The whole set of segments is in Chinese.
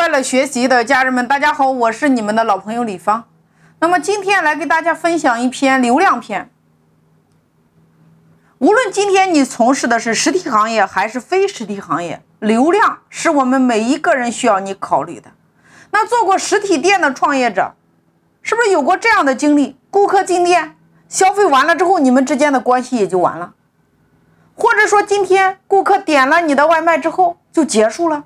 快乐学习的家人们，大家好，我是你们的老朋友李芳。那么今天来给大家分享一篇流量篇。无论今天你从事的是实体行业还是非实体行业，流量是我们每一个人需要你考虑的。那做过实体店的创业者，是不是有过这样的经历？顾客进店消费完了之后，你们之间的关系也就完了。或者说，今天顾客点了你的外卖之后就结束了，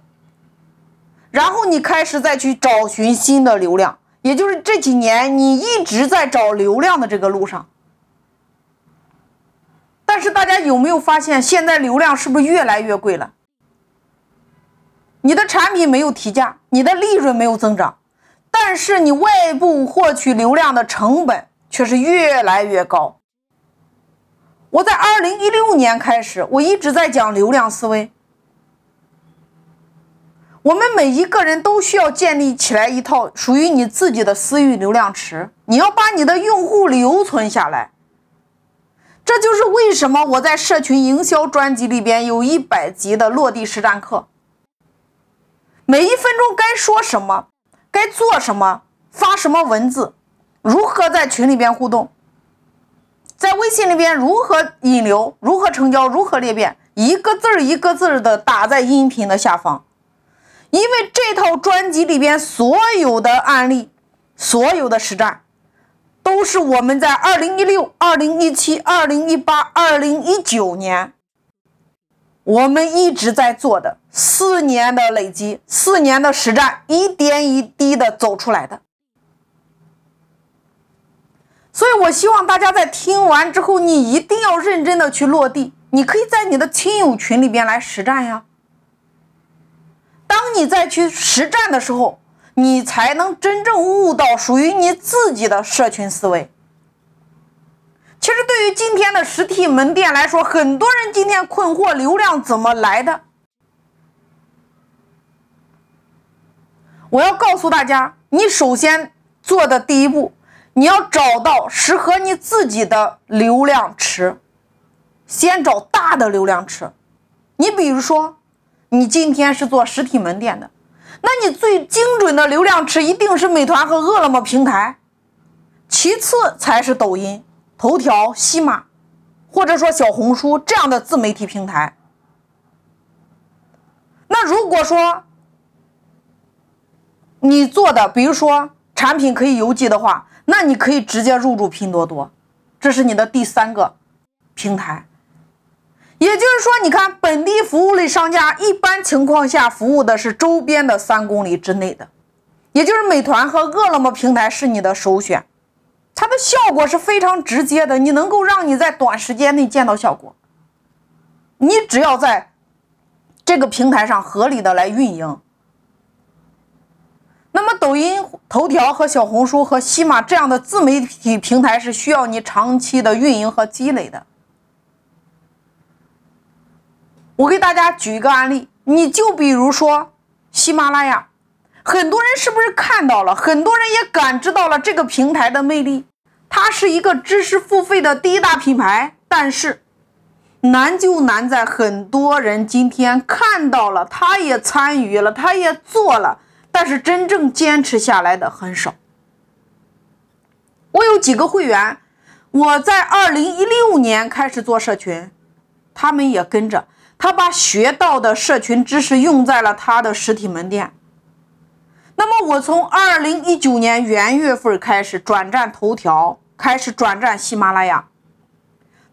然后你开始再去找寻新的流量，也就是这几年你一直在找流量的这个路上。但是大家有没有发现，现在流量是不是越来越贵了？你的产品没有提价，你的利润没有增长，但是你外部获取流量的成本却是越来越高。我在二零一六年开始，我一直在讲流量思维。我们每一个人都需要建立起来一套属于你自己的私域流量池，你要把你的用户留存下来。这就是为什么我在社群营销专辑里边有一百集的落地实战课。每一分钟该说什么，该做什么，发什么文字，如何在群里边互动。在微信里边如何引流，如何成交，如何裂变，一个字儿一个字儿的打在音频的下方，因为这套专辑里边所有的案例，所有的实战，都是我们在二零一六、二零一七、二零一八、二零一九年，我们一直在做的四年的累积，四年的实战，一点一滴的走出来的。所以，我希望大家在听完之后，你一定要认真的去落地。你可以在你的亲友群里边来实战呀。当你再去实战的时候，你才能真正悟到属于你自己的社群思维。其实，对于今天的实体门店来说，很多人今天困惑流量怎么来的。我要告诉大家，你首先做的第一步。你要找到适合你自己的流量池，先找大的流量池。你比如说，你今天是做实体门店的，那你最精准的流量池一定是美团和饿了么平台，其次才是抖音、头条、西马，或者说小红书这样的自媒体平台。那如果说你做的，比如说产品可以邮寄的话，那你可以直接入驻拼多多，这是你的第三个平台。也就是说，你看本地服务类商家一般情况下服务的是周边的三公里之内的，也就是美团和饿了么平台是你的首选，它的效果是非常直接的，你能够让你在短时间内见到效果。你只要在这个平台上合理的来运营。那么，抖音、头条和小红书和西马这样的自媒体平台是需要你长期的运营和积累的。我给大家举一个案例，你就比如说喜马拉雅，很多人是不是看到了？很多人也感知到了这个平台的魅力。它是一个知识付费的第一大品牌，但是难就难在很多人今天看到了，他也参与了，他也做了。但是真正坚持下来的很少。我有几个会员，我在二零一六年开始做社群，他们也跟着，他把学到的社群知识用在了他的实体门店。那么我从二零一九年元月份开始转战头条，开始转战喜马拉雅，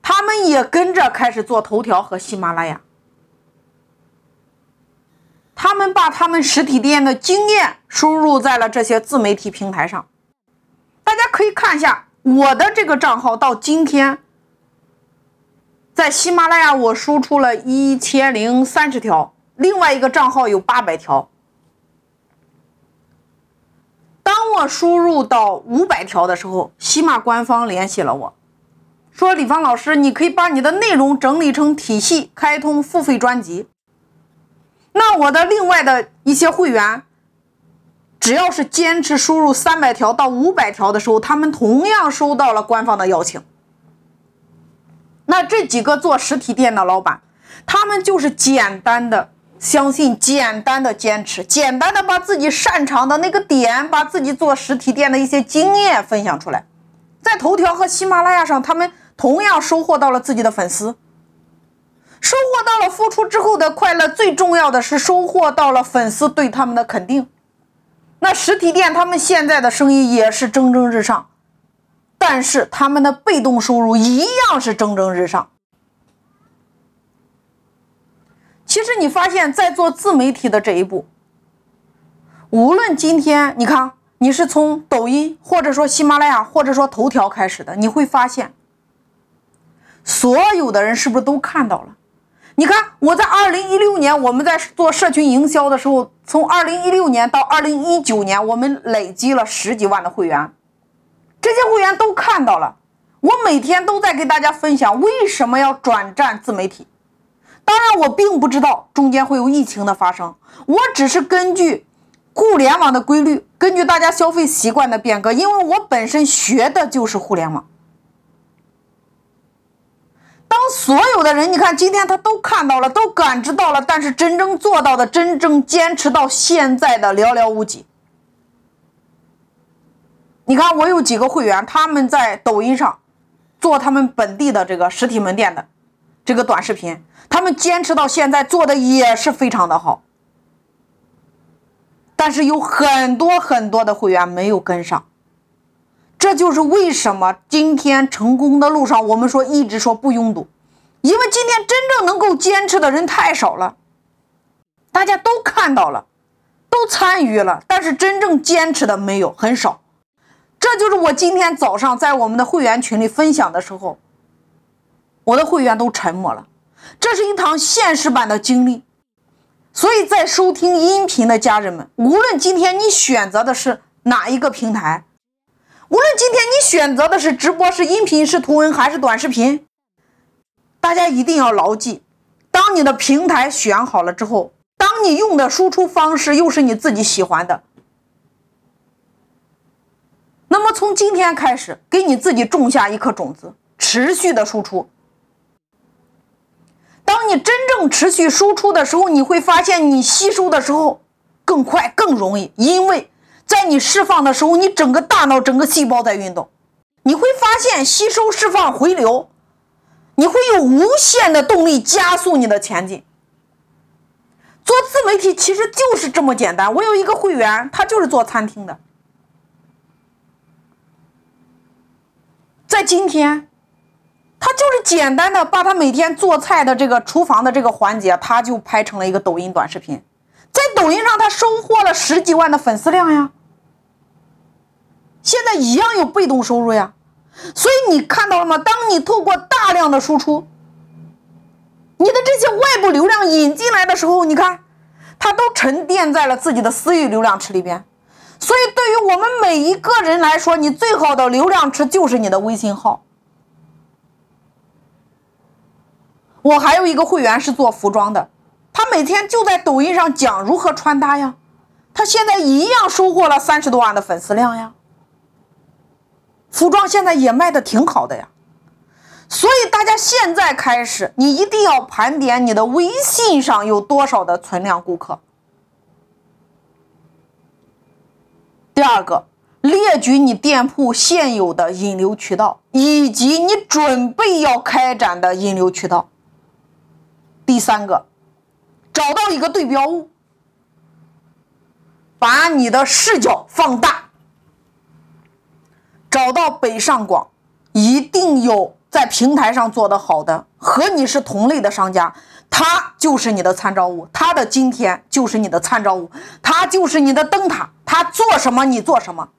他们也跟着开始做头条和喜马拉雅。他们把他们实体店的经验输入在了这些自媒体平台上，大家可以看一下我的这个账号到今天，在喜马拉雅我输出了一千零三十条，另外一个账号有八百条。当我输入到五百条的时候，喜马官方联系了我，说李芳老师，你可以把你的内容整理成体系，开通付费专辑。那我的另外的一些会员，只要是坚持输入三百条到五百条的时候，他们同样收到了官方的邀请。那这几个做实体店的老板，他们就是简单的相信简单的坚持，简单的把自己擅长的那个点，把自己做实体店的一些经验分享出来，在头条和喜马拉雅上，他们同样收获到了自己的粉丝，收获到了付出之后的快乐，最重要的是收获到了粉丝对他们的肯定。那实体店他们现在的生意也是蒸蒸日上，但是他们的被动收入一样是蒸蒸日上。其实你发现，在做自媒体的这一步，无论今天你看你是从抖音，或者说喜马拉雅，或者说头条开始的，你会发现，所有的人是不是都看到了？你看我在二零一六年我们在做社群营销的时候，从二零一六年到二零一九年，我们累积了十几万的会员，这些会员都看到了，我每天都在给大家分享为什么要转战自媒体。当然，我并不知道中间会有疫情的发生，我只是根据互联网的规律，根据大家消费习惯的变革，因为我本身学的就是互联网。当所有的人，你看今天他都看到了，都感知到了，但是真正做到的，真正坚持到现在的寥寥无几。你看，我有几个会员，他们在抖音上做他们本地的这个实体门店的这个短视频。他们坚持到现在，做的也是非常的好，但是有很多很多的会员没有跟上，这就是为什么今天成功的路上，我们说一直说不拥堵，因为今天真正能够坚持的人太少了，大家都看到了，都参与了，但是真正坚持的没有很少，这就是我今天早上在我们的会员群里分享的时候，我的会员都沉默了。这是一堂现实版的经历，所以在收听音频的家人们，无论今天你选择的是哪一个平台，无论今天你选择的是直播、是音频、是图文还是短视频，大家一定要牢记：当你的平台选好了之后，当你用的输出方式又是你自己喜欢的，那么从今天开始，给你自己种下一颗种子，持续的输出。当你真正持续输出的时候，你会发现你吸收的时候更快、更容易，因为在你释放的时候，你整个大脑、整个细胞在运动，你会发现吸收、释放、回流，你会有无限的动力加速你的前进。做自媒体其实就是这么简单。我有一个会员，他就是做餐厅的，在今天。他就是简单的把他每天做菜的这个厨房的这个环节，他就拍成了一个抖音短视频，在抖音上他收获了十几万的粉丝量呀，现在一样有被动收入呀，所以你看到了吗？当你透过大量的输出，你的这些外部流量引进来的时候，你看，它都沉淀在了自己的私域流量池里边，所以对于我们每一个人来说，你最好的流量池就是你的微信号。我还有一个会员是做服装的，他每天就在抖音上讲如何穿搭呀，他现在一样收获了三十多万的粉丝量呀，服装现在也卖的挺好的呀，所以大家现在开始，你一定要盘点你的微信上有多少的存量顾客。第二个，列举你店铺现有的引流渠道以及你准备要开展的引流渠道。第三个，找到一个对标物，把你的视角放大，找到北上广，一定有在平台上做的好的，和你是同类的商家，他就是你的参照物，他的今天就是你的参照物，他就是你的灯塔，他做什么你做什么。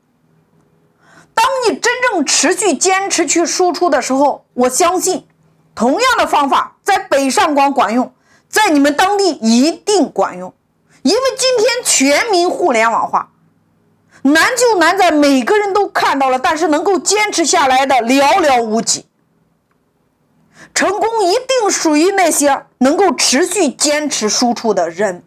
当你真正持续坚持去输出的时候，我相信。同样的方法在北上广管用，在你们当地一定管用，因为今天全民互联网化，难就难在每个人都看到了，但是能够坚持下来的寥寥无几。成功一定属于那些能够持续坚持输出的人。